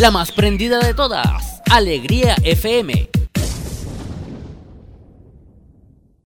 La más prendida de todas, Alegría FM